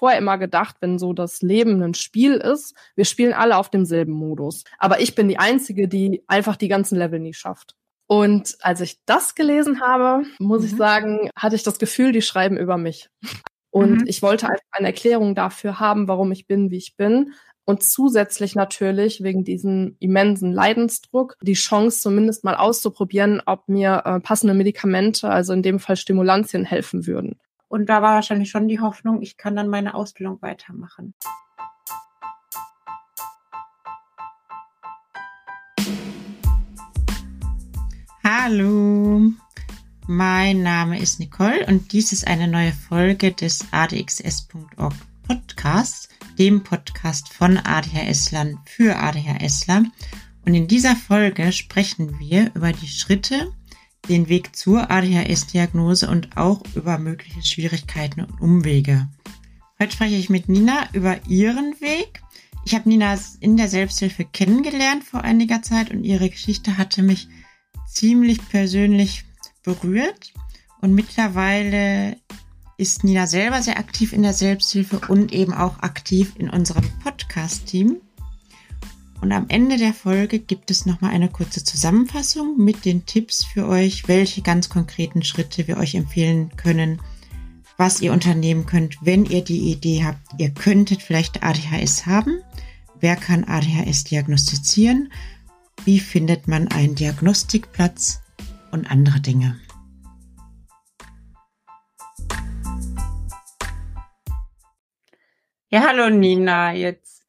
vorher immer gedacht, wenn so das Leben ein Spiel ist, wir spielen alle auf demselben Modus. Aber ich bin die Einzige, die einfach die ganzen Level nie schafft. Und als ich das gelesen habe, muss mhm. ich sagen, hatte ich das Gefühl, die schreiben über mich. Und mhm. ich wollte einfach eine Erklärung dafür haben, warum ich bin, wie ich bin. Und zusätzlich natürlich wegen diesem immensen Leidensdruck die Chance zumindest mal auszuprobieren, ob mir äh, passende Medikamente, also in dem Fall Stimulantien, helfen würden. Und da war wahrscheinlich schon die Hoffnung, ich kann dann meine Ausbildung weitermachen. Hallo, mein Name ist Nicole und dies ist eine neue Folge des adxs.org Podcasts, dem Podcast von ADHSlern für ADHSler. Und in dieser Folge sprechen wir über die Schritte, den Weg zur ADHS-Diagnose und auch über mögliche Schwierigkeiten und Umwege. Heute spreche ich mit Nina über ihren Weg. Ich habe Nina in der Selbsthilfe kennengelernt vor einiger Zeit und ihre Geschichte hatte mich ziemlich persönlich berührt. Und mittlerweile ist Nina selber sehr aktiv in der Selbsthilfe und eben auch aktiv in unserem Podcast-Team. Und am Ende der Folge gibt es nochmal eine kurze Zusammenfassung mit den Tipps für euch, welche ganz konkreten Schritte wir euch empfehlen können, was ihr unternehmen könnt, wenn ihr die Idee habt, ihr könntet vielleicht ADHS haben. Wer kann ADHS diagnostizieren? Wie findet man einen Diagnostikplatz und andere Dinge? Ja, hallo Nina, jetzt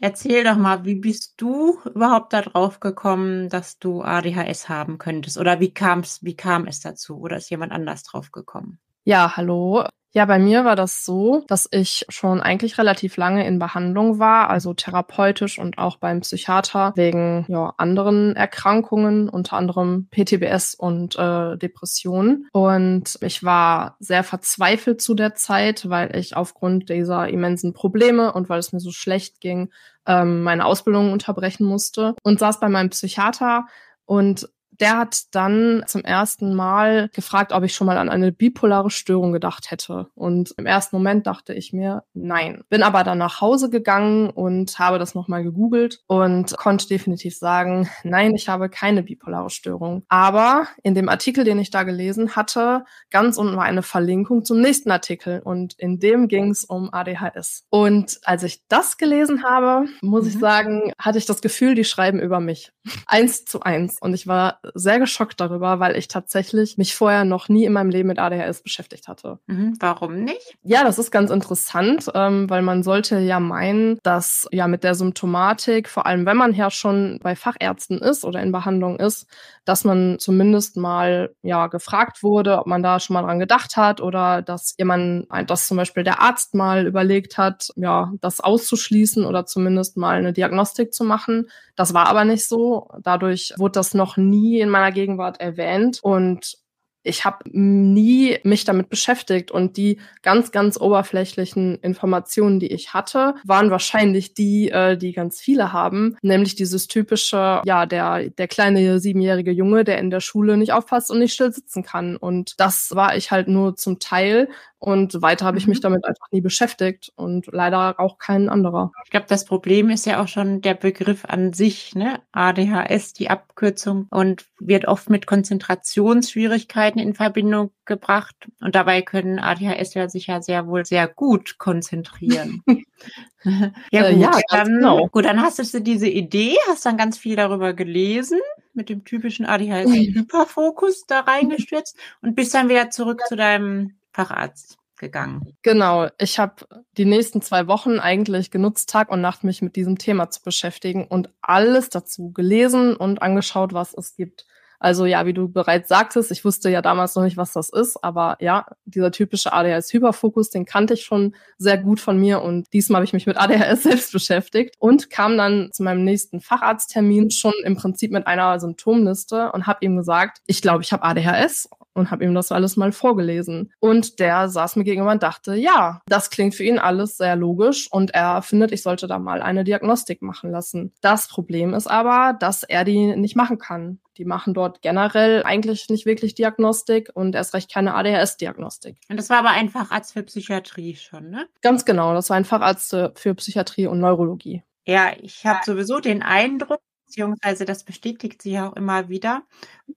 erzähl doch mal, wie bist du überhaupt darauf gekommen, dass du ADHS haben könntest? Oder wie kam's, wie kam es dazu? Oder ist jemand anders drauf gekommen? Ja, hallo. Ja, bei mir war das so, dass ich schon eigentlich relativ lange in Behandlung war, also therapeutisch und auch beim Psychiater wegen ja, anderen Erkrankungen, unter anderem PTBS und äh, Depressionen. Und ich war sehr verzweifelt zu der Zeit, weil ich aufgrund dieser immensen Probleme und weil es mir so schlecht ging, ähm, meine Ausbildung unterbrechen musste und saß bei meinem Psychiater und der hat dann zum ersten Mal gefragt, ob ich schon mal an eine bipolare Störung gedacht hätte. Und im ersten Moment dachte ich mir, nein. Bin aber dann nach Hause gegangen und habe das nochmal gegoogelt und konnte definitiv sagen, nein, ich habe keine bipolare Störung. Aber in dem Artikel, den ich da gelesen hatte, ganz unten war eine Verlinkung zum nächsten Artikel und in dem ging es um ADHS. Und als ich das gelesen habe, muss mhm. ich sagen, hatte ich das Gefühl, die schreiben über mich. eins zu eins. Und ich war sehr geschockt darüber, weil ich tatsächlich mich vorher noch nie in meinem Leben mit ADHS beschäftigt hatte. Mhm, warum nicht? Ja, das ist ganz interessant, ähm, weil man sollte ja meinen, dass ja mit der Symptomatik, vor allem wenn man ja schon bei Fachärzten ist oder in Behandlung ist, dass man zumindest mal ja gefragt wurde, ob man da schon mal dran gedacht hat oder dass jemand, dass zum Beispiel der Arzt mal überlegt hat, ja, das auszuschließen oder zumindest mal eine Diagnostik zu machen. Das war aber nicht so. Dadurch wurde das noch nie in meiner Gegenwart erwähnt und ich habe nie mich damit beschäftigt und die ganz, ganz oberflächlichen Informationen, die ich hatte, waren wahrscheinlich die, äh, die ganz viele haben, nämlich dieses typische, ja, der, der kleine siebenjährige Junge, der in der Schule nicht aufpasst und nicht still sitzen kann. Und das war ich halt nur zum Teil, und weiter habe ich mich mhm. damit einfach nie beschäftigt und leider auch kein anderer. Ich glaube, das Problem ist ja auch schon der Begriff an sich, ne? ADHS, die Abkürzung und wird oft mit Konzentrationsschwierigkeiten in Verbindung gebracht. Und dabei können ADHS ja sich ja sehr wohl sehr gut konzentrieren. ja, äh, gut, ja, dann, genau. gut, dann hast du diese Idee, hast dann ganz viel darüber gelesen, mit dem typischen ADHS-Hyperfokus da reingestürzt und bist dann wieder zurück zu deinem Facharzt gegangen. Genau, ich habe die nächsten zwei Wochen eigentlich genutzt, Tag und Nacht mich mit diesem Thema zu beschäftigen und alles dazu gelesen und angeschaut, was es gibt. Also ja, wie du bereits sagtest, ich wusste ja damals noch nicht, was das ist, aber ja, dieser typische ADHS-Hyperfokus, den kannte ich schon sehr gut von mir und diesmal habe ich mich mit ADHS selbst beschäftigt und kam dann zu meinem nächsten Facharzttermin schon im Prinzip mit einer Symptomliste und habe ihm gesagt, ich glaube, ich habe ADHS und habe ihm das alles mal vorgelesen. Und der saß mir gegenüber und dachte, ja, das klingt für ihn alles sehr logisch und er findet, ich sollte da mal eine Diagnostik machen lassen. Das Problem ist aber, dass er die nicht machen kann. Die machen dort generell eigentlich nicht wirklich Diagnostik und erst recht keine ADHS-Diagnostik. Und das war aber ein Facharzt für Psychiatrie schon, ne? Ganz genau, das war ein Facharzt für Psychiatrie und Neurologie. Ja, ich habe sowieso den Eindruck, beziehungsweise das bestätigt sie ja auch immer wieder,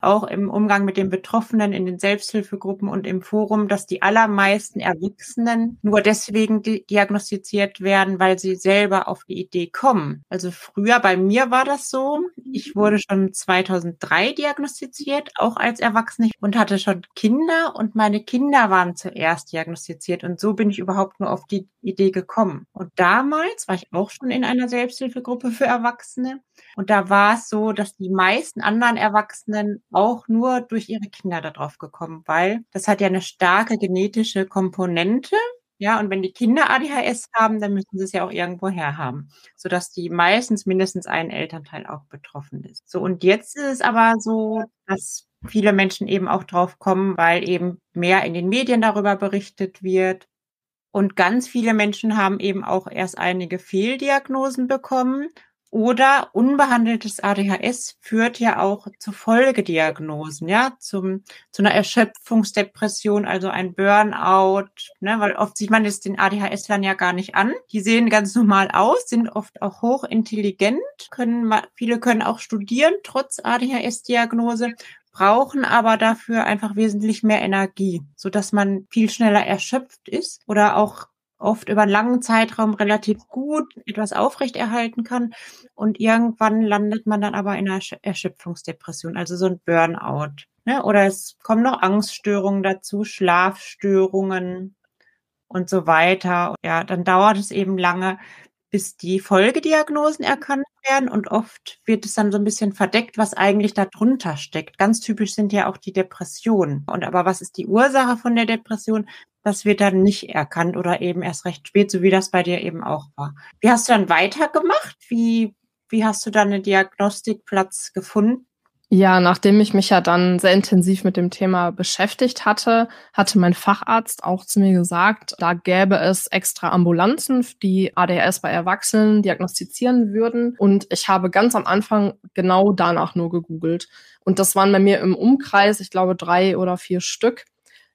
auch im Umgang mit den Betroffenen in den Selbsthilfegruppen und im Forum, dass die allermeisten Erwachsenen nur deswegen di diagnostiziert werden, weil sie selber auf die Idee kommen. Also früher bei mir war das so. Ich wurde schon 2003 diagnostiziert, auch als Erwachsene und hatte schon Kinder und meine Kinder waren zuerst diagnostiziert und so bin ich überhaupt nur auf die Idee gekommen. Und damals war ich auch schon in einer Selbsthilfegruppe für Erwachsene und da war es so, dass die meisten anderen Erwachsenen auch nur durch ihre Kinder darauf gekommen, weil das hat ja eine starke genetische Komponente. Ja, und wenn die Kinder ADHS haben, dann müssen sie es ja auch irgendwo her haben, sodass die meistens mindestens ein Elternteil auch betroffen ist. So, und jetzt ist es aber so, dass viele Menschen eben auch drauf kommen, weil eben mehr in den Medien darüber berichtet wird. Und ganz viele Menschen haben eben auch erst einige Fehldiagnosen bekommen oder unbehandeltes ADHS führt ja auch zu Folgediagnosen, ja, zum, zu einer Erschöpfungsdepression, also ein Burnout, ne, weil oft sieht man das den ADHS-Lern ja gar nicht an. Die sehen ganz normal aus, sind oft auch hochintelligent, können, viele können auch studieren, trotz ADHS-Diagnose, brauchen aber dafür einfach wesentlich mehr Energie, so dass man viel schneller erschöpft ist oder auch oft über einen langen Zeitraum relativ gut etwas aufrechterhalten kann. Und irgendwann landet man dann aber in einer Erschöpfungsdepression, also so ein Burnout. Ne? Oder es kommen noch Angststörungen dazu, Schlafstörungen und so weiter. Ja, dann dauert es eben lange, bis die Folgediagnosen erkannt werden und oft wird es dann so ein bisschen verdeckt, was eigentlich darunter steckt. Ganz typisch sind ja auch die Depressionen. Und aber was ist die Ursache von der Depression? Das wird dann nicht erkannt oder eben erst recht spät, so wie das bei dir eben auch war. Wie hast du dann weitergemacht? Wie, wie hast du dann einen Diagnostikplatz gefunden? Ja, nachdem ich mich ja dann sehr intensiv mit dem Thema beschäftigt hatte, hatte mein Facharzt auch zu mir gesagt, da gäbe es extra Ambulanzen, die ADHS bei Erwachsenen diagnostizieren würden. Und ich habe ganz am Anfang genau danach nur gegoogelt. Und das waren bei mir im Umkreis, ich glaube, drei oder vier Stück.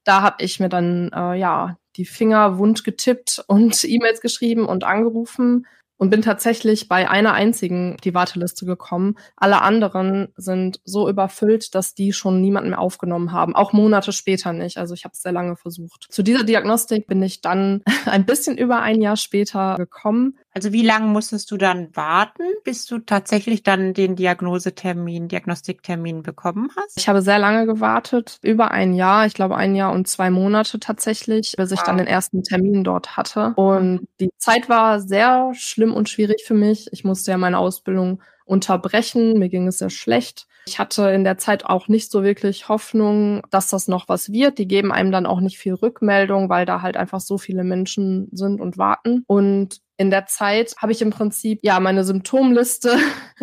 Da habe ich mir dann äh, ja die Finger wund getippt und E-Mails geschrieben und angerufen und bin tatsächlich bei einer einzigen die Warteliste gekommen. Alle anderen sind so überfüllt, dass die schon niemanden mehr aufgenommen haben, auch Monate später nicht. Also ich habe es sehr lange versucht. Zu dieser Diagnostik bin ich dann ein bisschen über ein Jahr später gekommen. Also wie lange musstest du dann warten, bis du tatsächlich dann den Diagnosetermin, Diagnostiktermin bekommen hast? Ich habe sehr lange gewartet, über ein Jahr, ich glaube ein Jahr und zwei Monate tatsächlich, bis ich wow. dann den ersten Termin dort hatte. Und mhm. die Zeit war sehr schlimm und schwierig für mich. Ich musste ja meine Ausbildung unterbrechen. Mir ging es sehr schlecht. Ich hatte in der Zeit auch nicht so wirklich Hoffnung, dass das noch was wird. Die geben einem dann auch nicht viel Rückmeldung, weil da halt einfach so viele Menschen sind und warten. Und in der Zeit habe ich im Prinzip ja meine Symptomliste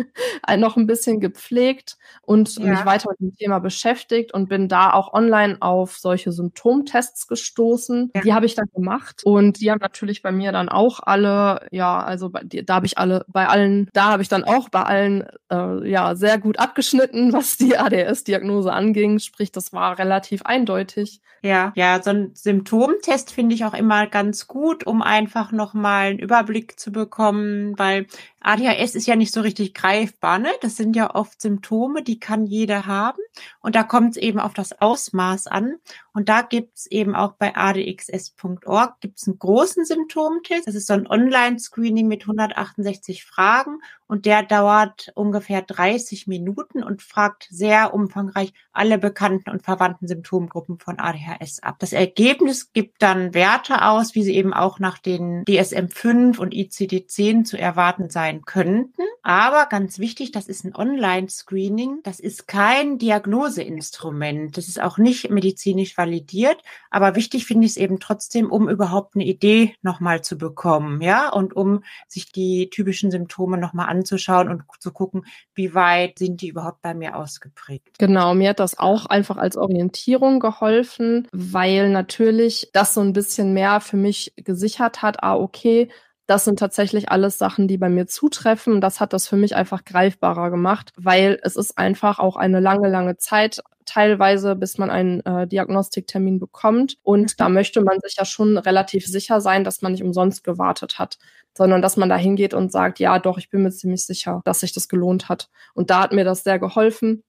noch ein bisschen gepflegt und ja. mich weiter mit dem Thema beschäftigt und bin da auch online auf solche Symptomtests gestoßen. Ja. Die habe ich dann gemacht und die haben natürlich bei mir dann auch alle, ja, also bei, da habe ich alle, bei allen, da habe ich dann auch bei allen äh, ja sehr gut abgeschnitten, was die ADS-Diagnose anging. Sprich, das war relativ eindeutig. Ja, ja, so ein Symptomtest finde ich auch immer ganz gut, um einfach nochmal einen Überblick zu bekommen, weil ADHS ist ja nicht so richtig greifbar, ne? Das sind ja oft Symptome, die kann jeder haben. Und da kommt es eben auf das Ausmaß an. Und da gibt es eben auch bei adxs.org gibt's einen großen Symptomtest. Das ist so ein Online-Screening mit 168 Fragen und der dauert ungefähr 30 Minuten und fragt sehr umfangreich alle bekannten und verwandten Symptomgruppen von ADHS ab. Das Ergebnis gibt dann Werte aus, wie sie eben auch nach den DSM-5 und ICD-10 zu erwarten sein könnten. Aber ganz wichtig, das ist ein Online-Screening. Das ist kein Diagnoseinstrument. Das ist auch nicht medizinisch validiert. Aber wichtig finde ich es eben trotzdem, um überhaupt eine Idee nochmal zu bekommen. Ja, und um sich die typischen Symptome nochmal anzuschauen und zu gucken, wie weit sind die überhaupt bei mir ausgeprägt. Genau, mir hat das auch einfach als Orientierung geholfen, weil natürlich das so ein bisschen mehr für mich gesichert hat. Ah, okay, das sind tatsächlich alles Sachen, die bei mir zutreffen. Das hat das für mich einfach greifbarer gemacht, weil es ist einfach auch eine lange, lange Zeit teilweise, bis man einen äh, Diagnostiktermin bekommt. Und mhm. da möchte man sich ja schon relativ sicher sein, dass man nicht umsonst gewartet hat, sondern dass man da hingeht und sagt, ja, doch, ich bin mir ziemlich sicher, dass sich das gelohnt hat. Und da hat mir das sehr geholfen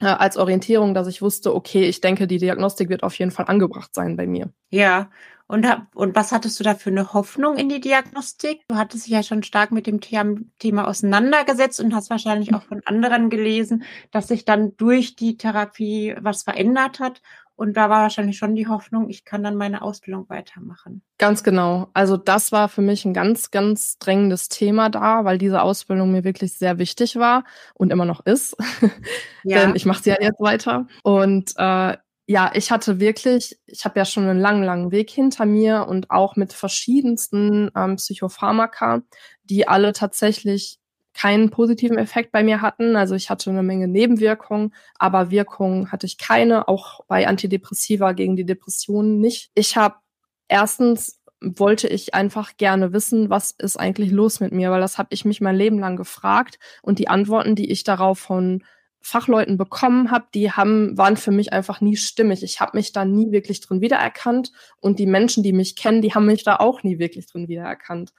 äh, als Orientierung, dass ich wusste, okay, ich denke, die Diagnostik wird auf jeden Fall angebracht sein bei mir. Ja, und, und was hattest du da für eine Hoffnung in die Diagnostik? Du hattest dich ja schon stark mit dem Thema auseinandergesetzt und hast wahrscheinlich auch von anderen gelesen, dass sich dann durch die Therapie was verändert hat. Und da war wahrscheinlich schon die Hoffnung, ich kann dann meine Ausbildung weitermachen. Ganz genau. Also das war für mich ein ganz, ganz drängendes Thema da, weil diese Ausbildung mir wirklich sehr wichtig war und immer noch ist. Ja. Denn ich mache sie ja jetzt weiter. Und äh, ja, ich hatte wirklich, ich habe ja schon einen langen, langen Weg hinter mir und auch mit verschiedensten ähm, Psychopharmaka, die alle tatsächlich keinen positiven Effekt bei mir hatten. Also ich hatte eine Menge Nebenwirkungen, aber Wirkungen hatte ich keine, auch bei Antidepressiva gegen die Depressionen nicht. Ich habe erstens wollte ich einfach gerne wissen, was ist eigentlich los mit mir, weil das habe ich mich mein Leben lang gefragt und die Antworten, die ich darauf von Fachleuten bekommen habe, die haben, waren für mich einfach nie stimmig. Ich habe mich da nie wirklich drin wiedererkannt und die Menschen, die mich kennen, die haben mich da auch nie wirklich drin wiedererkannt.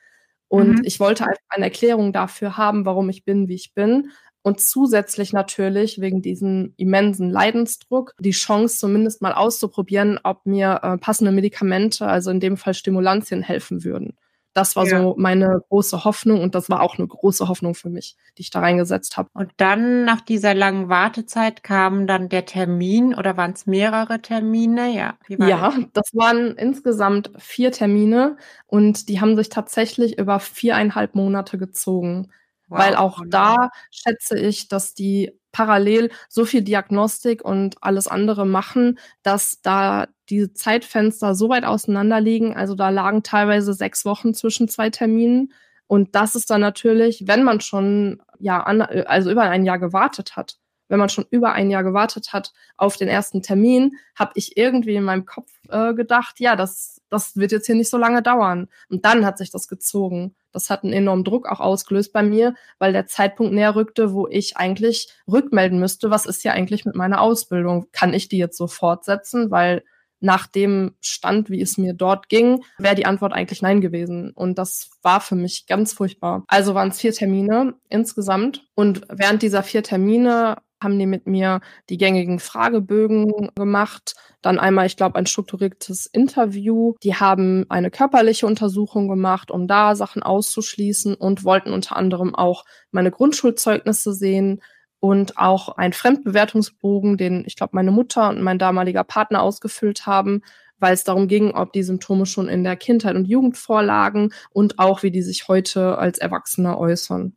Und mhm. ich wollte einfach eine Erklärung dafür haben, warum ich bin, wie ich bin. Und zusätzlich natürlich wegen diesem immensen Leidensdruck die Chance zumindest mal auszuprobieren, ob mir äh, passende Medikamente, also in dem Fall Stimulantien, helfen würden. Das war ja. so meine große Hoffnung und das war auch eine große Hoffnung für mich, die ich da reingesetzt habe. Und dann nach dieser langen Wartezeit kam dann der Termin oder waren es mehrere Termine? Ja, ja das? das waren insgesamt vier Termine und die haben sich tatsächlich über viereinhalb Monate gezogen. Wow. Weil auch da schätze ich, dass die parallel so viel Diagnostik und alles andere machen, dass da die Zeitfenster so weit auseinander liegen. Also da lagen teilweise sechs Wochen zwischen zwei Terminen. Und das ist dann natürlich, wenn man schon ja an, also über ein Jahr gewartet hat, wenn man schon über ein Jahr gewartet hat auf den ersten Termin, habe ich irgendwie in meinem Kopf äh, gedacht, ja, das, das wird jetzt hier nicht so lange dauern. Und dann hat sich das gezogen. Das hat einen enormen Druck auch ausgelöst bei mir, weil der Zeitpunkt näher rückte, wo ich eigentlich rückmelden müsste, was ist hier eigentlich mit meiner Ausbildung? Kann ich die jetzt so fortsetzen? Weil nach dem Stand, wie es mir dort ging, wäre die Antwort eigentlich nein gewesen. Und das war für mich ganz furchtbar. Also waren es vier Termine insgesamt. Und während dieser vier Termine haben die mit mir die gängigen Fragebögen gemacht. Dann einmal, ich glaube, ein strukturiertes Interview. Die haben eine körperliche Untersuchung gemacht, um da Sachen auszuschließen und wollten unter anderem auch meine Grundschulzeugnisse sehen, und auch ein Fremdbewertungsbogen, den ich glaube meine Mutter und mein damaliger Partner ausgefüllt haben, weil es darum ging, ob die Symptome schon in der Kindheit und Jugend vorlagen und auch wie die sich heute als Erwachsene äußern.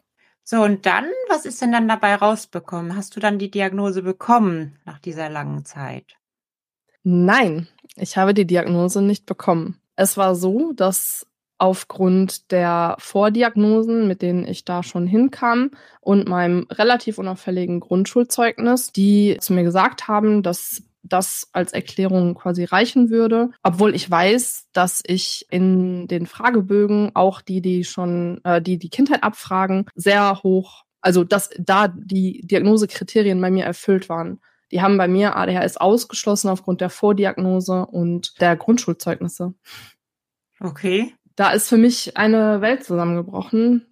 So, und dann, was ist denn dann dabei rausbekommen? Hast du dann die Diagnose bekommen nach dieser langen Zeit? Nein, ich habe die Diagnose nicht bekommen. Es war so, dass aufgrund der Vordiagnosen, mit denen ich da schon hinkam und meinem relativ unauffälligen Grundschulzeugnis, die zu mir gesagt haben, dass das als Erklärung quasi reichen würde, obwohl ich weiß, dass ich in den Fragebögen auch die, die schon, äh, die die Kindheit abfragen, sehr hoch, also dass da die Diagnosekriterien bei mir erfüllt waren. Die haben bei mir ADHS ausgeschlossen aufgrund der Vordiagnose und der Grundschulzeugnisse. Okay da ist für mich eine Welt zusammengebrochen.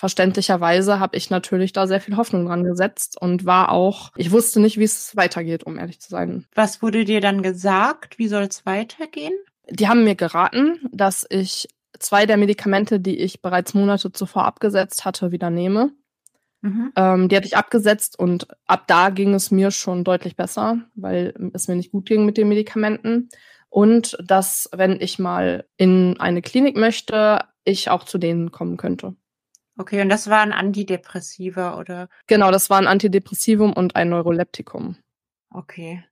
Verständlicherweise habe ich natürlich da sehr viel Hoffnung dran gesetzt und war auch, ich wusste nicht, wie es weitergeht, um ehrlich zu sein. Was wurde dir dann gesagt? Wie soll es weitergehen? Die haben mir geraten, dass ich zwei der Medikamente, die ich bereits Monate zuvor abgesetzt hatte, wieder nehme. Mhm. Ähm, die hatte ich abgesetzt und ab da ging es mir schon deutlich besser, weil es mir nicht gut ging mit den Medikamenten und dass, wenn ich mal in eine Klinik möchte, ich auch zu denen kommen könnte. Okay, und das war ein Antidepressiva oder? Genau, das war ein Antidepressivum und ein Neuroleptikum. Okay.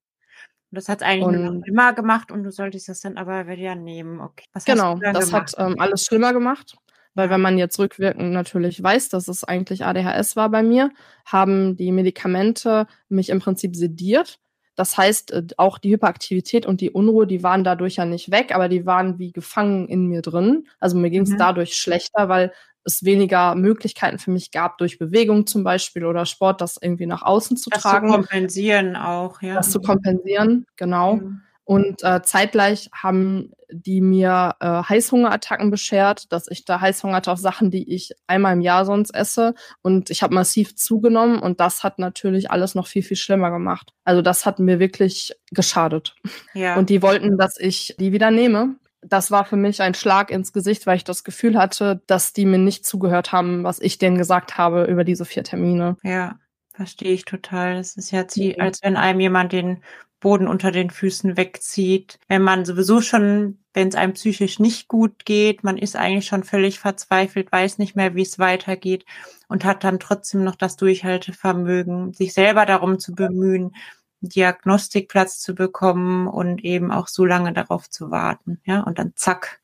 Und das hat eigentlich nur noch Und schlimmer gemacht und du solltest das dann aber wieder nehmen. Okay. Was genau, das gemacht? hat ähm, alles schlimmer gemacht, weil wenn man jetzt rückwirkend natürlich weiß, dass es eigentlich ADHS war bei mir, haben die Medikamente mich im Prinzip sediert. Das heißt, äh, auch die Hyperaktivität und die Unruhe, die waren dadurch ja nicht weg, aber die waren wie gefangen in mir drin. Also mir ging es Mhm. dadurch schlechter, weil es weniger Möglichkeiten für mich gab, durch Bewegung zum Beispiel oder Sport, das irgendwie nach außen zu Das zu tragen, kompensieren auch, ja. das zu kompensieren, genau. Ja. Und äh, zeitgleich haben die mir äh, Heißhungerattacken beschert, dass ich da Heißhunger hatte auf Sachen, die ich einmal im Jahr sonst esse. Und ich habe massiv zugenommen und das hat natürlich alles noch viel, viel schlimmer gemacht. Also das hat mir wirklich geschadet. Ja. Und die wollten, dass ich die wieder nehme. Das war für mich ein Schlag ins Gesicht, weil ich das Gefühl hatte, dass die mir nicht zugehört haben, was ich denen gesagt habe über diese vier Termine. Ja, verstehe ich total. Das ist ja, Mhm. als wenn einem jemand den Boden unter den Füßen wegzieht. Wenn man sowieso schon, wenn es einem psychisch nicht gut geht, man ist eigentlich schon völlig verzweifelt, weiß nicht mehr, wie es weitergeht und hat dann trotzdem noch das Durchhaltevermögen, sich selber darum zu bemühen, Diagnostikplatz zu bekommen und eben auch so lange darauf zu warten. Ja, und dann zack,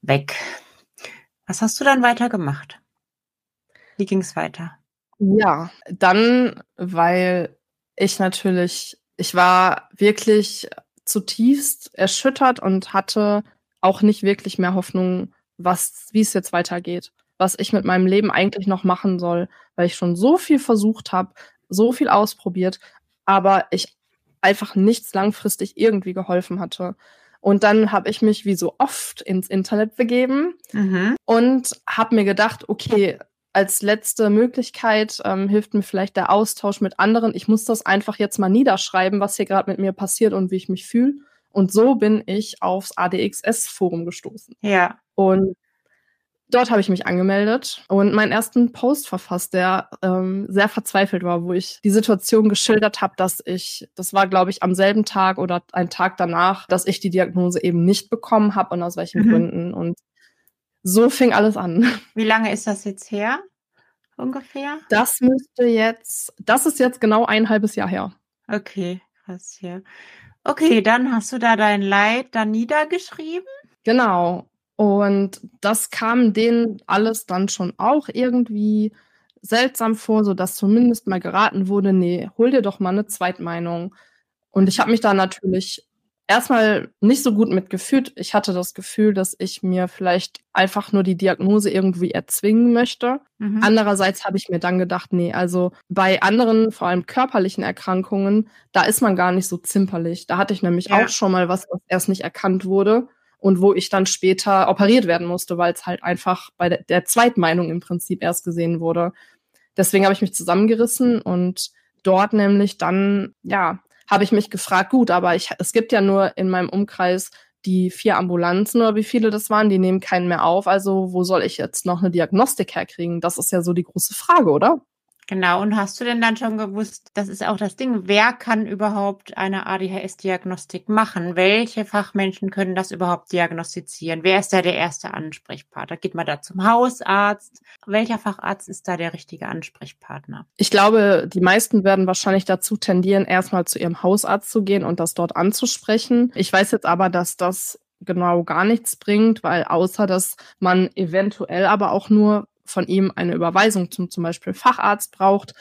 weg. Was hast du dann weiter gemacht? Wie ging es weiter? Ja, dann, weil ich natürlich, ich war wirklich zutiefst erschüttert und hatte auch nicht wirklich mehr Hoffnung, was, wie es jetzt weitergeht, was ich mit meinem Leben eigentlich noch machen soll, weil ich schon so viel versucht habe, so viel ausprobiert, aber ich einfach nichts langfristig irgendwie geholfen hatte. Und dann habe ich mich wie so oft ins Internet begeben Mhm. und habe mir gedacht, okay, als letzte Möglichkeit ähm, hilft mir vielleicht der Austausch mit anderen. Ich muss das einfach jetzt mal niederschreiben, was hier gerade mit mir passiert und wie ich mich fühle. Und so bin ich aufs ADXS-Forum gestoßen. Ja. Und dort habe ich mich angemeldet und meinen ersten Post verfasst, der ähm, sehr verzweifelt war, wo ich die Situation geschildert habe, dass ich, das war glaube ich am selben Tag oder einen Tag danach, dass ich die Diagnose eben nicht bekommen habe und aus welchen Mhm. Gründen. Und so fing alles an. Wie lange ist das jetzt her? Ungefähr? Das müsste jetzt, das ist jetzt genau ein halbes Jahr her. Okay, krass, ja. Okay, dann hast du da dein Leid dann niedergeschrieben? Genau. Und das kam denen alles dann schon auch irgendwie seltsam vor, so dass zumindest mal geraten wurde, nee, hol dir doch mal eine Zweitmeinung. Und ich habe mich da natürlich erstmal nicht so gut mitgefühlt. Ich hatte das Gefühl, dass ich mir vielleicht einfach nur die Diagnose irgendwie erzwingen möchte. Mhm. Andererseits habe ich mir dann gedacht, nee, also bei anderen, vor allem körperlichen Erkrankungen, da ist man gar nicht so zimperlich. Da hatte ich nämlich Ja. auch schon mal was, was erst nicht erkannt wurde und wo ich dann später operiert werden musste, weil es halt einfach bei der, der Zweitmeinung im Prinzip erst gesehen wurde. Deswegen habe ich mich zusammengerissen und dort nämlich dann, ja, habe ich mich gefragt, gut, aber ich, es gibt ja nur in meinem Umkreis die vier Ambulanzen oder wie viele das waren, die nehmen keinen mehr auf. Also wo soll ich jetzt noch eine Diagnostik herkriegen? Das ist ja so die große Frage, oder? Genau, und hast du denn dann schon gewusst, das ist auch das Ding, wer kann überhaupt eine ADHS-Diagnostik machen? Welche Fachmenschen können das überhaupt diagnostizieren? Wer ist da der erste Ansprechpartner? Geht man da zum Hausarzt? Welcher Facharzt ist da der richtige Ansprechpartner? Ich glaube, die meisten werden wahrscheinlich dazu tendieren, erstmal zu ihrem Hausarzt zu gehen und das dort anzusprechen. Ich weiß jetzt aber, dass das genau gar nichts bringt, weil außer dass man eventuell aber auch nur von ihm eine Überweisung zum zum Beispiel Facharzt braucht,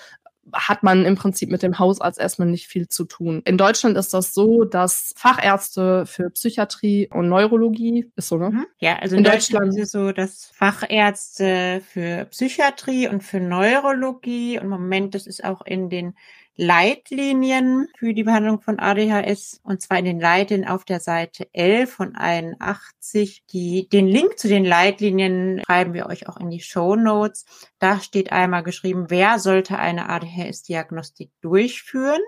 hat man im Prinzip mit dem Hausarzt erstmal nicht viel zu tun. In Deutschland ist das so, dass Fachärzte für Psychiatrie und Neurologie ist so, ne? Mhm. Ja, also in, In Deutschland, Deutschland- ist es so, dass Fachärzte für Psychiatrie und für Neurologie und im Moment, das ist auch in den Leitlinien für die Behandlung von ADHS und zwar in den Leitlinien auf der Seite 11 von 81. Die, den Link zu den Leitlinien schreiben wir euch auch in die Show Notes. Da steht einmal geschrieben, wer sollte eine ADHS-Diagnostik durchführen.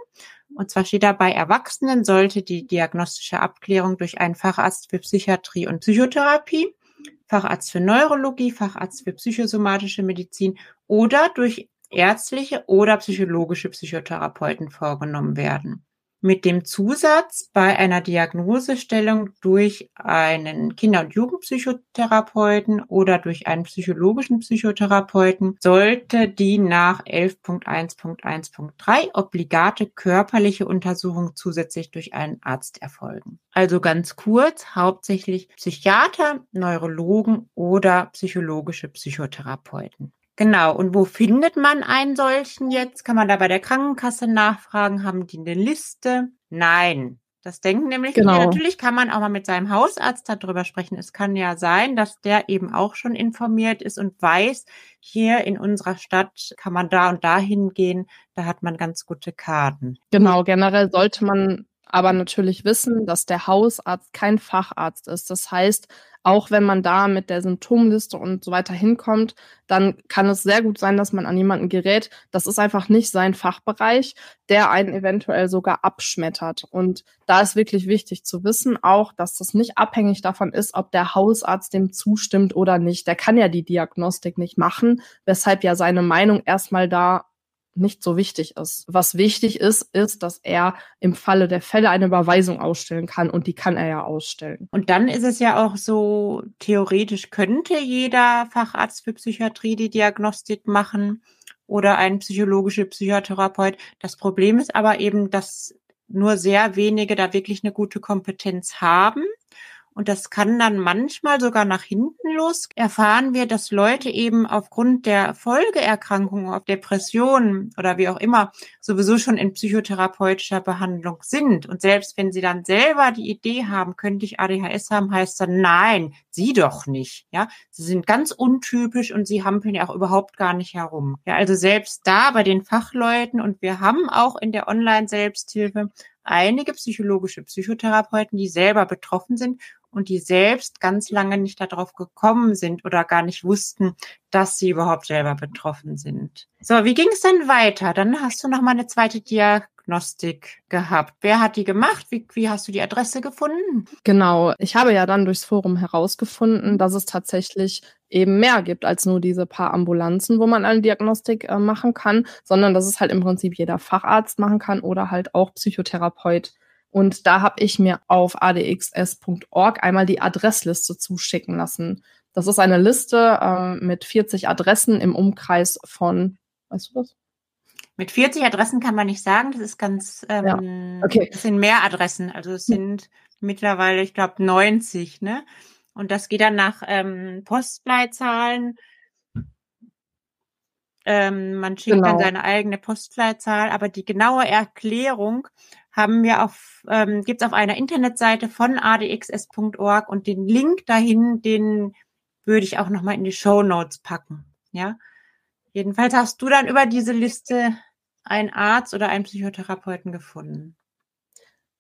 Und zwar steht da bei Erwachsenen sollte die diagnostische Abklärung durch einen Facharzt für Psychiatrie und Psychotherapie, Facharzt für Neurologie, Facharzt für psychosomatische Medizin oder durch ärztliche oder psychologische Psychotherapeuten vorgenommen werden. mit dem Zusatz, bei einer Diagnosestellung durch einen Kinder- und Jugendpsychotherapeuten oder durch einen psychologischen Psychotherapeuten sollte die nach 11.1.1.3 obligate körperliche Untersuchung zusätzlich durch einen Arzt erfolgen. Also ganz kurz, hauptsächlich Psychiater, Neurologen oder psychologische Psychotherapeuten. Genau. Und wo findet man einen solchen jetzt? Kann man da bei der Krankenkasse nachfragen? Haben die eine Liste? Nein. Das denken nämlich Genau. viele. Natürlich kann man auch mal mit seinem Hausarzt darüber sprechen. Es kann ja sein, dass der eben auch schon informiert ist und weiß, hier in unserer Stadt kann man da und da hingehen. Da hat man ganz gute Karten. Genau, generell sollte man aber natürlich wissen, dass der Hausarzt kein Facharzt ist. Das heißt, auch wenn man da mit der Symptomliste und so weiter hinkommt, dann kann es sehr gut sein, dass man an jemanden gerät. Das ist einfach nicht sein Fachbereich, der einen eventuell sogar abschmettert. Und da ist wirklich wichtig zu wissen auch, dass das nicht abhängig davon ist, ob der Hausarzt dem zustimmt oder nicht. Der kann ja die Diagnostik nicht machen, weshalb ja seine Meinung erstmal da nicht so wichtig ist. Was wichtig ist, ist, dass er im Falle der Fälle eine Überweisung ausstellen kann und die kann er ja ausstellen. Und dann ist es ja auch so, theoretisch könnte jeder Facharzt für Psychiatrie die Diagnostik machen oder ein psychologischer Psychotherapeut. Das Problem ist aber eben, dass nur sehr wenige da wirklich eine gute Kompetenz haben. Und das kann dann manchmal sogar nach hinten los. Erfahren wir, dass Leute eben aufgrund der Folgeerkrankungen, auf Depressionen oder wie auch immer, sowieso schon in psychotherapeutischer Behandlung sind. Und selbst wenn sie dann selber die Idee haben, könnte ich ADHS haben, heißt dann nein, sie doch nicht. Ja, sie sind ganz untypisch und sie hampeln ja auch überhaupt gar nicht herum. Ja, also selbst da bei den Fachleuten und wir haben auch in der Online-Selbsthilfe einige psychologische Psychotherapeuten, die selber betroffen sind und die selbst ganz lange nicht darauf gekommen sind oder gar nicht wussten, dass sie überhaupt selber betroffen sind. So, wie ging es dann weiter? Dann hast du noch mal eine zweite Diagnostik gehabt. Wer hat die gemacht? Wie, wie hast du die Adresse gefunden? Genau, ich habe ja dann durchs Forum herausgefunden, dass es tatsächlich eben mehr gibt als nur diese paar Ambulanzen, wo man eine Diagnostik äh, machen kann, sondern dass es halt im Prinzip jeder Facharzt machen kann oder halt auch Psychotherapeut. Und da habe ich mir auf adxs.org einmal die Adressliste zuschicken lassen. Das ist eine Liste äh, mit 40 Adressen im Umkreis von, weißt du das? Mit 40 Adressen kann man nicht sagen, das ist ganz, ähm, ja. okay. es sind mehr Adressen, also es sind mittlerweile, ich glaube, 90, ne? Und das geht dann nach ähm, Postleitzahlen. Ähm, man schickt genau. dann seine eigene Postleitzahl, aber die genaue Erklärung haben wir auf, ähm, gibt es auf einer Internetseite von adxs.org und den Link dahin, den würde ich auch nochmal in die Show Notes packen. Ja. Jedenfalls hast du dann über diese Liste einen Arzt oder einen Psychotherapeuten gefunden.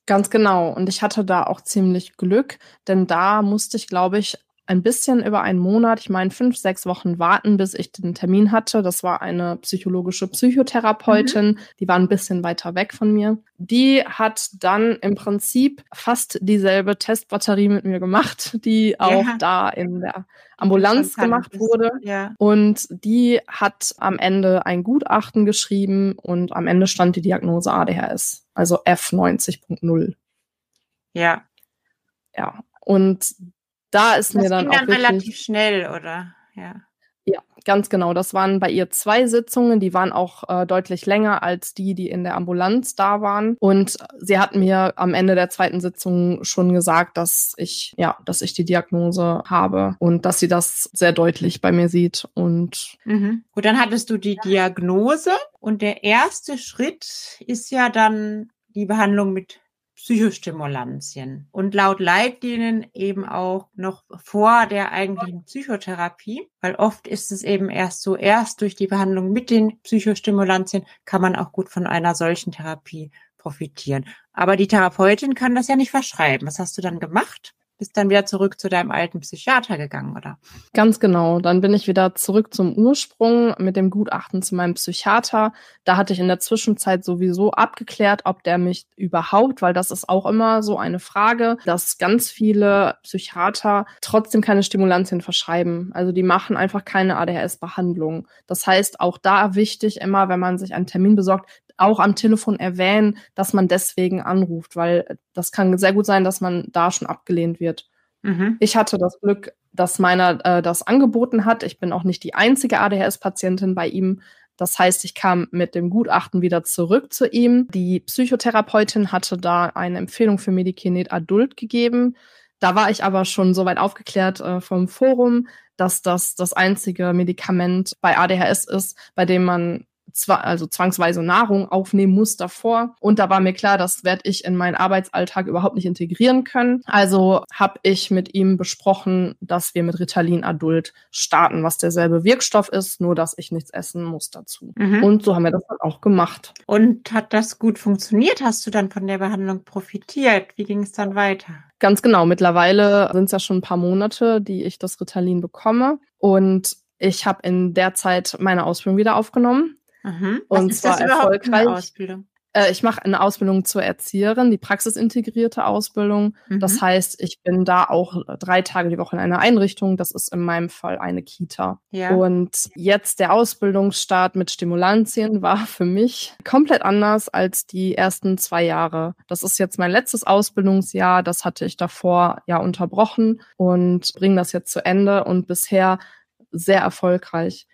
Ganz genau. Und ich hatte da auch ziemlich Glück, denn da musste ich, glaube ich, ein bisschen über einen Monat, ich meine fünf, sechs Wochen warten, bis ich den Termin hatte. Das war eine psychologische Psychotherapeutin, mhm. die war ein bisschen weiter weg von mir. Die hat dann im Prinzip fast dieselbe Testbatterie mit mir gemacht, die auch ja. da in der Ambulanz gemacht wurde. Ja. Und die hat am Ende ein Gutachten geschrieben und am Ende stand die Diagnose ADHS, also F90.0. Ja. Ja. Und da ist das mir dann ging auch dann wirklich, relativ schnell, oder? Ja. Ja, ganz genau. Das waren bei ihr zwei Sitzungen, die waren auch äh, deutlich länger als die, die in der Ambulanz da waren. Und sie hat mir am Ende der zweiten Sitzung schon gesagt, dass ich, ja, dass ich die Diagnose habe und dass sie das sehr deutlich bei mir sieht. Und mhm. gut, dann hattest du die Diagnose und der erste Schritt ist ja dann die Behandlung mit Psychostimulantien und laut Leitlinien eben auch noch vor der eigentlichen Psychotherapie, weil oft ist es eben erst so, erst durch die Behandlung mit den Psychostimulantien kann man auch gut von einer solchen Therapie profitieren. Aber die Therapeutin kann das ja nicht verschreiben. Was hast du dann gemacht? Bist dann wieder zurück zu deinem alten Psychiater gegangen, oder? Ganz genau. Dann bin ich wieder zurück zum Ursprung mit dem Gutachten zu meinem Psychiater. Da hatte ich in der Zwischenzeit sowieso abgeklärt, ob der mich überhaupt, weil das ist auch immer so eine Frage, dass ganz viele Psychiater trotzdem keine Stimulantien verschreiben. Also die machen einfach keine ADHS-Behandlung. Das heißt, auch da wichtig immer, wenn man sich einen Termin besorgt, auch am Telefon erwähnen, dass man deswegen anruft, weil das kann sehr gut sein, dass man da schon abgelehnt wird. Mhm. Ich hatte das Glück, dass meiner äh, das angeboten hat. Ich bin auch nicht die einzige ADHS-Patientin bei ihm. Das heißt, ich kam mit dem Gutachten wieder zurück zu ihm. Die Psychotherapeutin hatte da eine Empfehlung für Medikinet Adult gegeben. Da war ich aber schon soweit aufgeklärt äh, vom Forum, dass das das einzige Medikament bei ADHS ist, bei dem man zwar, also zwangsweise Nahrung aufnehmen muss davor. Und da war mir klar, das werde ich in meinen Arbeitsalltag überhaupt nicht integrieren können. Also habe ich mit ihm besprochen, dass wir mit Ritalin Adult starten, was derselbe Wirkstoff ist, nur dass ich nichts essen muss dazu. Mhm. Und so haben wir das dann auch gemacht. Und hat das gut funktioniert? Hast du dann von der Behandlung profitiert? Wie ging es dann weiter? Ganz genau. Mittlerweile sind es ja schon ein paar Monate, die ich das Ritalin bekomme. Und ich habe in der Zeit meine Ausbildung wieder aufgenommen. Mhm. Und Was zwar erfolgreich. Ausbildung? Äh, ich mache eine Ausbildung zur Erzieherin, die praxisintegrierte Ausbildung. Mhm. Das heißt, ich bin da auch drei Tage die Woche in einer Einrichtung. Das ist in meinem Fall eine Kita. Ja. Und jetzt der Ausbildungsstart mit Stimulantien war für mich komplett anders als die ersten zwei Jahre. Das ist jetzt mein letztes Ausbildungsjahr. Das hatte ich davor ja unterbrochen und bringe das jetzt zu Ende und bisher sehr erfolgreich.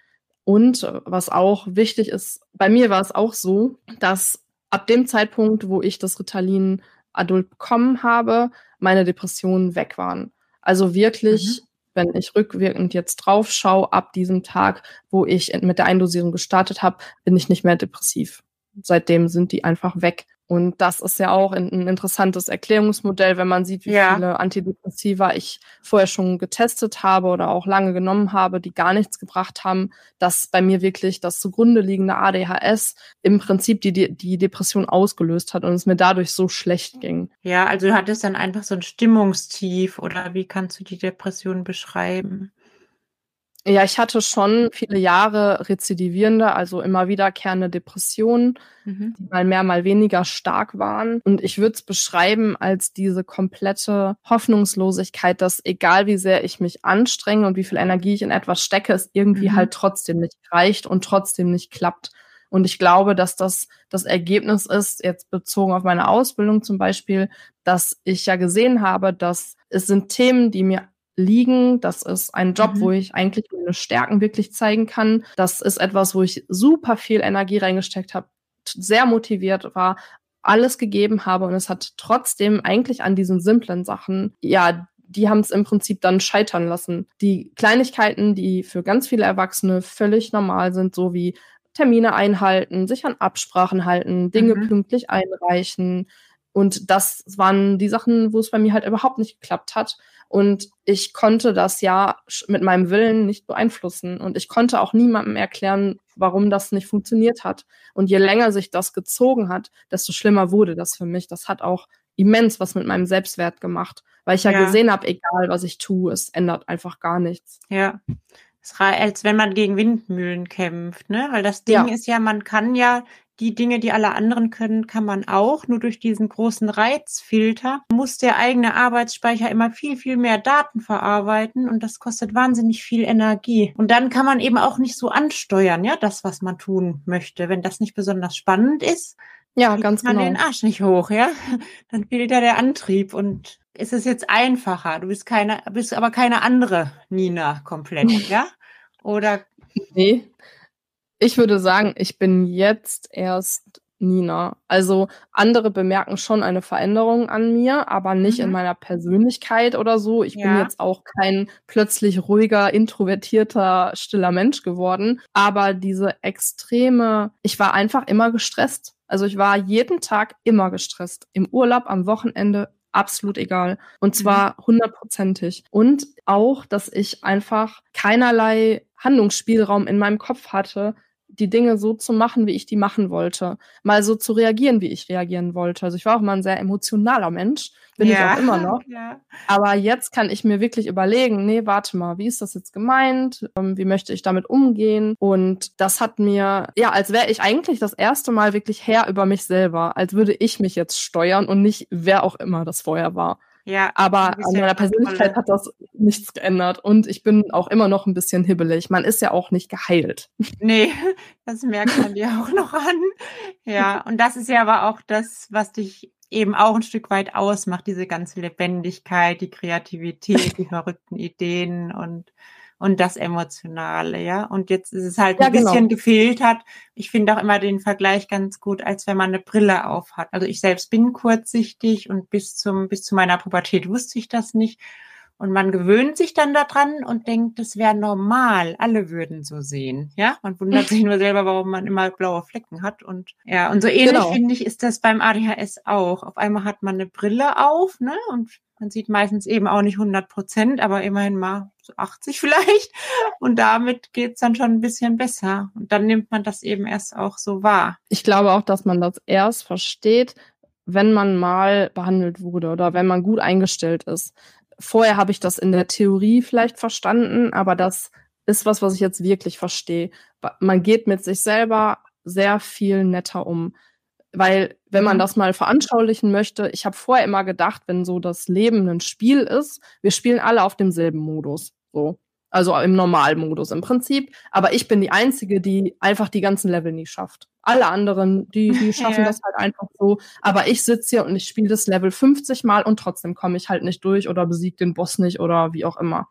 Und was auch wichtig ist, bei mir war es auch so, dass ab dem Zeitpunkt, wo ich das Ritalin adult bekommen habe, meine Depressionen weg waren. Also wirklich, mhm. wenn ich rückwirkend jetzt drauf schaue, ab diesem Tag, wo ich mit der Eindosierung gestartet habe, bin ich nicht mehr depressiv. Seitdem sind die einfach weg. Und das ist ja auch ein, interessantes Erklärungsmodell, wenn man sieht, wie ja. viele Antidepressiva ich vorher schon getestet habe oder auch lange genommen habe, die gar nichts gebracht haben, dass bei mir wirklich das zugrunde liegende ADHS im Prinzip die, die Depression ausgelöst hat und es mir dadurch so schlecht ging. Ja, also du hattest dann einfach so ein Stimmungstief oder wie kannst du die Depression beschreiben? Ja, ich hatte schon viele Jahre rezidivierende, also immer wiederkehrende Depressionen, mhm. die mal mehr, mal weniger stark waren. Und ich würde es beschreiben als diese komplette Hoffnungslosigkeit, dass egal wie sehr ich mich anstrenge und wie viel Energie ich in etwas stecke, es irgendwie mhm. halt trotzdem nicht reicht und trotzdem nicht klappt. Und ich glaube, dass das das Ergebnis ist, jetzt bezogen auf meine Ausbildung zum Beispiel, dass ich ja gesehen habe, dass es sind Themen, die mir liegen. Das ist ein Job, mhm. wo ich eigentlich meine Stärken wirklich zeigen kann. Das ist etwas, wo ich super viel Energie reingesteckt habe, sehr motiviert war, alles gegeben habe und es hat trotzdem eigentlich an diesen simplen Sachen, ja, die haben es im Prinzip dann scheitern lassen. Die Kleinigkeiten, die für ganz viele Erwachsene völlig normal sind, so wie Termine einhalten, sich an Absprachen halten, Dinge mhm. pünktlich einreichen. Und das waren die Sachen, wo es bei mir halt überhaupt nicht geklappt hat. Und ich konnte das ja mit meinem Willen nicht beeinflussen. Und ich konnte auch niemandem erklären, warum das nicht funktioniert hat. Und je länger sich das gezogen hat, desto schlimmer wurde das für mich. Das hat auch immens was mit meinem Selbstwert gemacht, weil ich ja, ja. gesehen habe, egal was ich tue, es ändert einfach gar nichts. Ja. Es als wenn man gegen Windmühlen kämpft, ne? Weil das Ding ja. ist ja, man kann ja die Dinge, die alle anderen können, kann man auch. Nur durch diesen großen Reizfilter muss der eigene Arbeitsspeicher immer viel, viel mehr Daten verarbeiten und das kostet wahnsinnig viel Energie. Und dann kann man eben auch nicht so ansteuern, ja, das, was man tun möchte. Wenn das nicht besonders spannend ist, ja, ganz man genau. den Arsch nicht hoch, ja. Dann fehlt da der Antrieb und ist es jetzt einfacher. Du bist keine, bist aber keine andere Nina komplett, ja? Oder? Nee, ich würde sagen, ich bin jetzt erst Nina. Also andere bemerken schon eine Veränderung an mir, aber nicht mhm. in meiner Persönlichkeit oder so. Ich ja. bin jetzt auch kein plötzlich ruhiger, introvertierter, stiller Mensch geworden. Aber diese extreme, ich war einfach immer gestresst. Also ich war jeden Tag immer gestresst. Im Urlaub, am Wochenende, absolut egal. Und mhm. zwar hundertprozentig. Und auch, dass ich einfach keinerlei Handlungsspielraum in meinem Kopf hatte, die Dinge so zu machen, wie ich die machen wollte. Mal so zu reagieren, wie ich reagieren wollte. Also ich war auch mal ein sehr emotionaler Mensch, bin ja. ich auch immer noch. Ja. Aber jetzt kann ich mir wirklich überlegen, nee, warte mal, wie ist das jetzt gemeint? Ähm, wie möchte ich damit umgehen? Und das hat mir, ja, als wäre ich eigentlich das erste Mal wirklich Herr über mich selber, als würde ich mich jetzt steuern und nicht wer auch immer das vorher war. Ja, aber an meiner Persönlichkeit hat das nichts geändert und ich bin auch immer noch ein bisschen hibbelig. Man ist ja auch nicht geheilt. Nee, das merkt man dir auch noch an. Ja, und das ist ja aber auch das, was dich eben auch ein Stück weit ausmacht, diese ganze Lebendigkeit, die Kreativität, die verrückten Ideen und und das Emotionale, ja. Und jetzt ist es halt ja, ein bisschen genau. gefehlt hat. Ich finde auch immer den Vergleich ganz gut, als wenn man eine Brille auf hat. Also ich selbst bin kurzsichtig und bis zum, bis zu meiner Pubertät wusste ich das nicht. Und man gewöhnt sich dann daran und denkt, das wäre normal. Alle würden so sehen. Ja, man wundert sich nur selber, warum man immer blaue Flecken hat. Und ja, und so ähnlich genau. finde ich, ist das beim ADHS auch. Auf einmal hat man eine Brille auf, ne? Und man sieht meistens eben auch nicht 100 Prozent, aber immerhin mal 80 vielleicht. Und damit geht's dann schon ein bisschen besser. Und dann nimmt man das eben erst auch so wahr. Ich glaube auch, dass man das erst versteht, wenn man mal behandelt wurde oder wenn man gut eingestellt ist. Vorher habe ich das in der Theorie vielleicht verstanden, aber das ist was, was ich jetzt wirklich verstehe. Man geht mit sich selber sehr viel netter um. Weil, wenn man mhm. das mal veranschaulichen möchte, ich habe vorher immer gedacht, wenn so das Leben ein Spiel ist, wir spielen alle auf demselben Modus. So. Also im Normalmodus im Prinzip. Aber ich bin die Einzige, die einfach die ganzen Level nie schafft. Alle anderen, die, die schaffen ja. das halt einfach so. Aber ich sitze hier und ich spiele das Level 50 Mal und trotzdem komme ich halt nicht durch oder besiege den Boss nicht oder wie auch immer.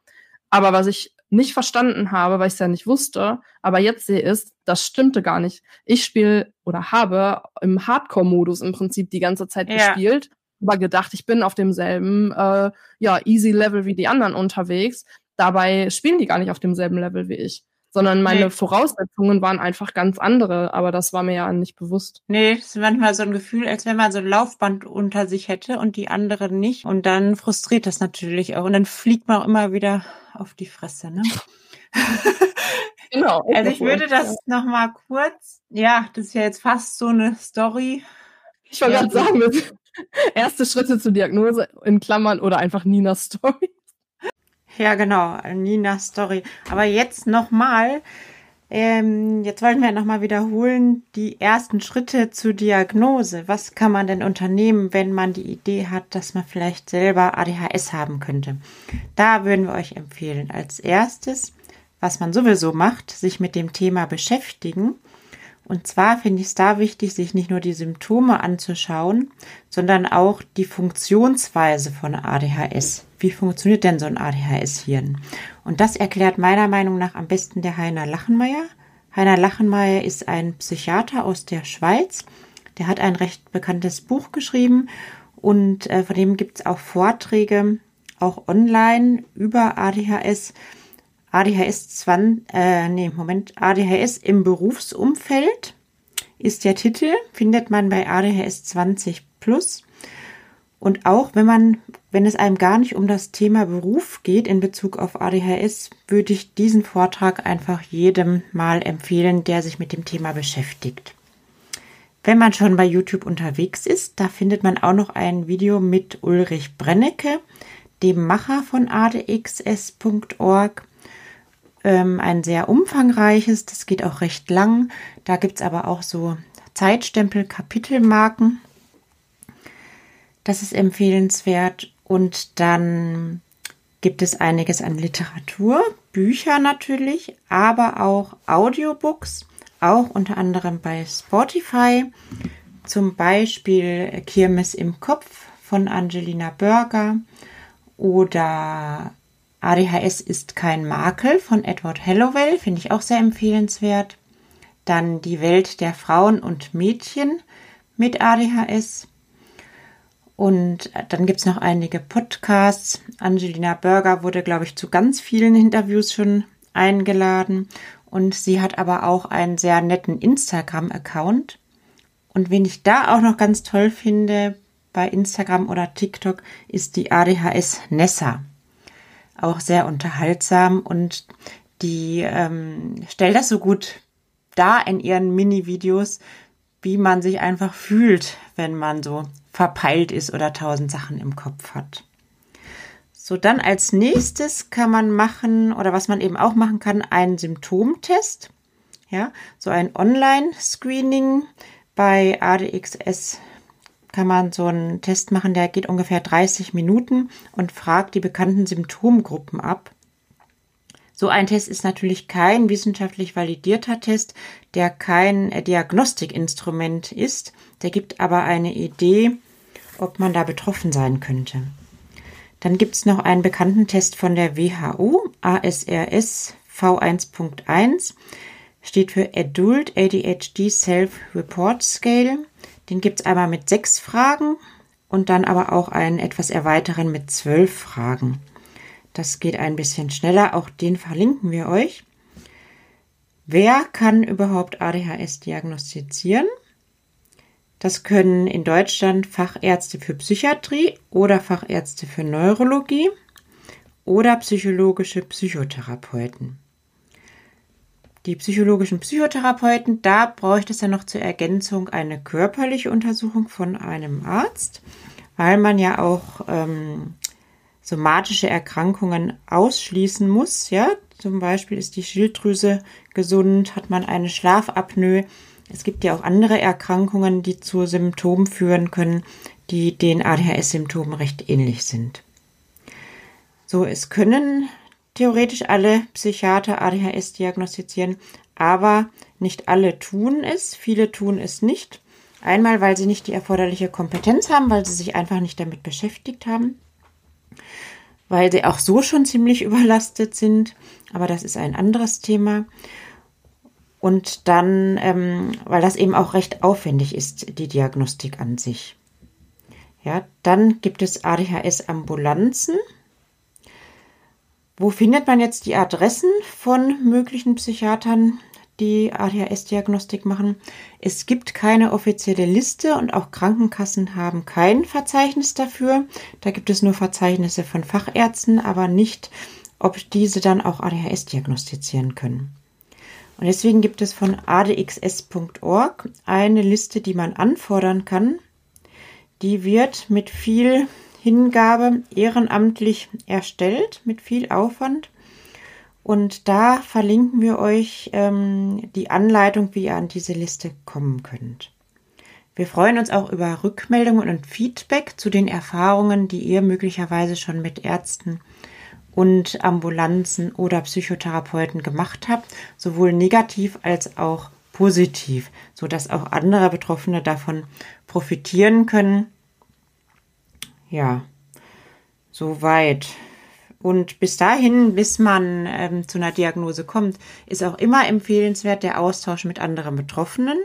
Aber was ich nicht verstanden habe, weil ich es ja nicht wusste, aber jetzt sehe, ist, das stimmte gar nicht. Ich spiele oder habe im Hardcore-Modus im Prinzip die ganze Zeit ja. gespielt, aber gedacht, ich bin auf demselben äh, ja, easy Level wie die anderen unterwegs. Dabei spielen die gar nicht auf demselben Level wie ich sondern meine nee. Voraussetzungen waren einfach ganz andere, aber das war mir ja nicht bewusst. Nee, es ist manchmal so ein Gefühl, als wenn man so ein Laufband unter sich hätte und die anderen nicht. Und dann frustriert das natürlich auch. Und dann fliegt man auch immer wieder auf die Fresse, ne? genau. Also ich würde das ja. nochmal kurz, ja, das ist ja jetzt fast so eine Story. Ich wollte ja. gerade sagen, erste Schritte zur Diagnose in Klammern oder einfach Ninas Story. Ja, genau, Nina Story. Aber jetzt nochmal, ähm, jetzt wollen wir nochmal wiederholen, die ersten Schritte zur Diagnose. Was kann man denn unternehmen, wenn man die Idee hat, dass man vielleicht selber ADHS haben könnte? Da würden wir euch empfehlen, als erstes, was man sowieso macht, sich mit dem Thema beschäftigen und zwar finde ich es da wichtig, sich nicht nur die Symptome anzuschauen, sondern auch die Funktionsweise von ADHS. Wie funktioniert denn so ein ADHS-Hirn? Und das erklärt meiner Meinung nach am besten der Heiner Lachenmeier. Heiner Lachenmeier ist ein Psychiater aus der Schweiz. Der hat ein recht bekanntes Buch geschrieben und äh, von dem gibt es auch Vorträge, auch online über ADHS. ADHS 20, äh, nee, Moment, ADHS im Berufsumfeld ist der Titel, findet man bei ADHS 20 Plus. Und auch wenn man, wenn es einem gar nicht um das Thema Beruf geht in Bezug auf ADHS, würde ich diesen Vortrag einfach jedem mal empfehlen, der sich mit dem Thema beschäftigt. Wenn man schon bei YouTube unterwegs ist, da findet man auch noch ein Video mit Ulrich Brennecke, dem Macher von adxs.org ähm, ein sehr umfangreiches, das geht auch recht lang. Da gibt es aber auch so Zeitstempel, Kapitelmarken. Das ist empfehlenswert. Und dann gibt es einiges an Literatur, Bücher natürlich, aber auch Audiobooks, auch unter anderem bei Spotify. Zum Beispiel Kirmes im Kopf von Angelina Burger oder ADHS ist kein Makel von Edward Hallowell, finde ich auch sehr empfehlenswert. Dann Die Welt der Frauen und Mädchen mit ADHS. Und dann gibt es noch einige Podcasts. Angelina Berger wurde, glaube ich, zu ganz vielen Interviews schon eingeladen. Und sie hat aber auch einen sehr netten Instagram-Account. Und wen ich da auch noch ganz toll finde bei Instagram oder TikTok ist die ADHS Nessa auch sehr unterhaltsam und die ähm, stellt das so gut dar in ihren Mini-Videos, wie man sich einfach fühlt, wenn man so verpeilt ist oder tausend Sachen im Kopf hat. So, dann als nächstes kann man machen, oder was man eben auch machen kann, einen Symptomtest. Ja, so ein Online-Screening bei ADXS kann man so einen Test machen, der geht ungefähr 30 Minuten und fragt die bekannten Symptomgruppen ab. So ein Test ist natürlich kein wissenschaftlich validierter Test, der kein Diagnostikinstrument ist. Der gibt aber eine Idee, ob man da betroffen sein könnte. Dann gibt es noch einen bekannten Test von der WHO, ASRS V1.1, steht für Adult ADHD Self-Report Scale. Den gibt es einmal mit sechs Fragen und dann aber auch einen etwas erweiteren mit zwölf Fragen. Das geht ein bisschen schneller. Auch den verlinken wir euch. Wer kann überhaupt ADHS diagnostizieren? Das können in Deutschland Fachärzte für Psychiatrie oder Fachärzte für Neurologie oder psychologische Psychotherapeuten. Die psychologischen Psychotherapeuten, da bräuchte es ja noch zur Ergänzung eine körperliche Untersuchung von einem Arzt, weil man ja auch ähm, somatische Erkrankungen ausschließen muss. Ja, zum Beispiel ist die Schilddrüse gesund, hat man eine Schlafapnoe. Es gibt ja auch andere Erkrankungen, die zu Symptomen führen können, die den ADHS-Symptomen recht ähnlich sind. So, es können theoretisch alle Psychiater ADHS diagnostizieren, aber nicht alle tun es. Viele tun es nicht. Einmal, weil sie nicht die erforderliche Kompetenz haben, weil sie sich einfach nicht damit beschäftigt haben weil sie auch so schon ziemlich überlastet sind. Aber das ist ein anderes Thema. Und dann, ähm, weil das eben auch recht aufwendig ist, die Diagnostik an sich. Ja, dann gibt es ADHS-Ambulanzen. Wo findet man jetzt die Adressen von möglichen Psychiatern, die ADHS-Diagnostik machen. Es gibt keine offizielle Liste und auch Krankenkassen haben kein Verzeichnis dafür. Da gibt es nur Verzeichnisse von Fachärzten, aber nicht, ob diese dann auch ADHS diagnostizieren können. Und deswegen gibt es von adxs.org eine Liste, die man anfordern kann. Die wird mit viel Hingabe ehrenamtlich erstellt, mit viel Aufwand. Und da verlinken wir euch ähm, die Anleitung, wie ihr an diese Liste kommen könnt. Wir freuen uns auch über Rückmeldungen und Feedback zu den Erfahrungen, die ihr möglicherweise schon mit Ärzten und Ambulanzen oder Psychotherapeuten gemacht habt, sowohl negativ als auch positiv, so dass auch andere Betroffene davon profitieren können. Ja, soweit. Und bis dahin, bis man ähm, zu einer Diagnose kommt, ist auch immer empfehlenswert der Austausch mit anderen Betroffenen,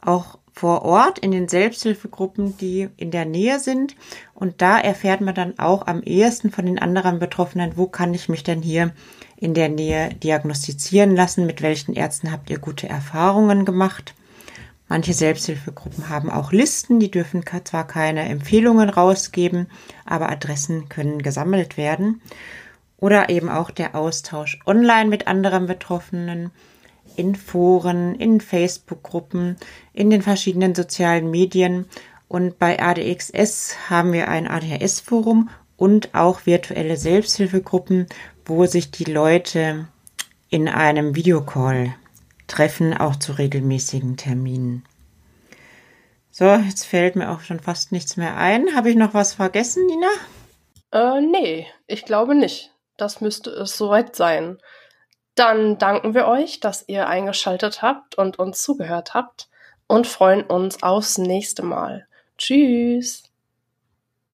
auch vor Ort in den Selbsthilfegruppen, die in der Nähe sind. Und da erfährt man dann auch am ehesten von den anderen Betroffenen, wo kann ich mich denn hier in der Nähe diagnostizieren lassen, mit welchen Ärzten habt ihr gute Erfahrungen gemacht. Manche Selbsthilfegruppen haben auch Listen, die dürfen zwar keine Empfehlungen rausgeben, aber Adressen können gesammelt werden. Oder eben auch der Austausch online mit anderen Betroffenen, in Foren, in Facebook-Gruppen, in den verschiedenen sozialen Medien. Und bei ADXS haben wir ein ADHS-Forum und auch virtuelle Selbsthilfegruppen, wo sich die Leute in einem Videocall treffen, auch zu regelmäßigen Terminen. So, jetzt fällt mir auch schon fast nichts mehr ein. Habe ich noch was vergessen, Nina? Äh, nee, ich glaube nicht. Das müsste es soweit sein. Dann danken wir euch, dass ihr eingeschaltet habt und uns zugehört habt und freuen uns aufs nächste Mal. Tschüss.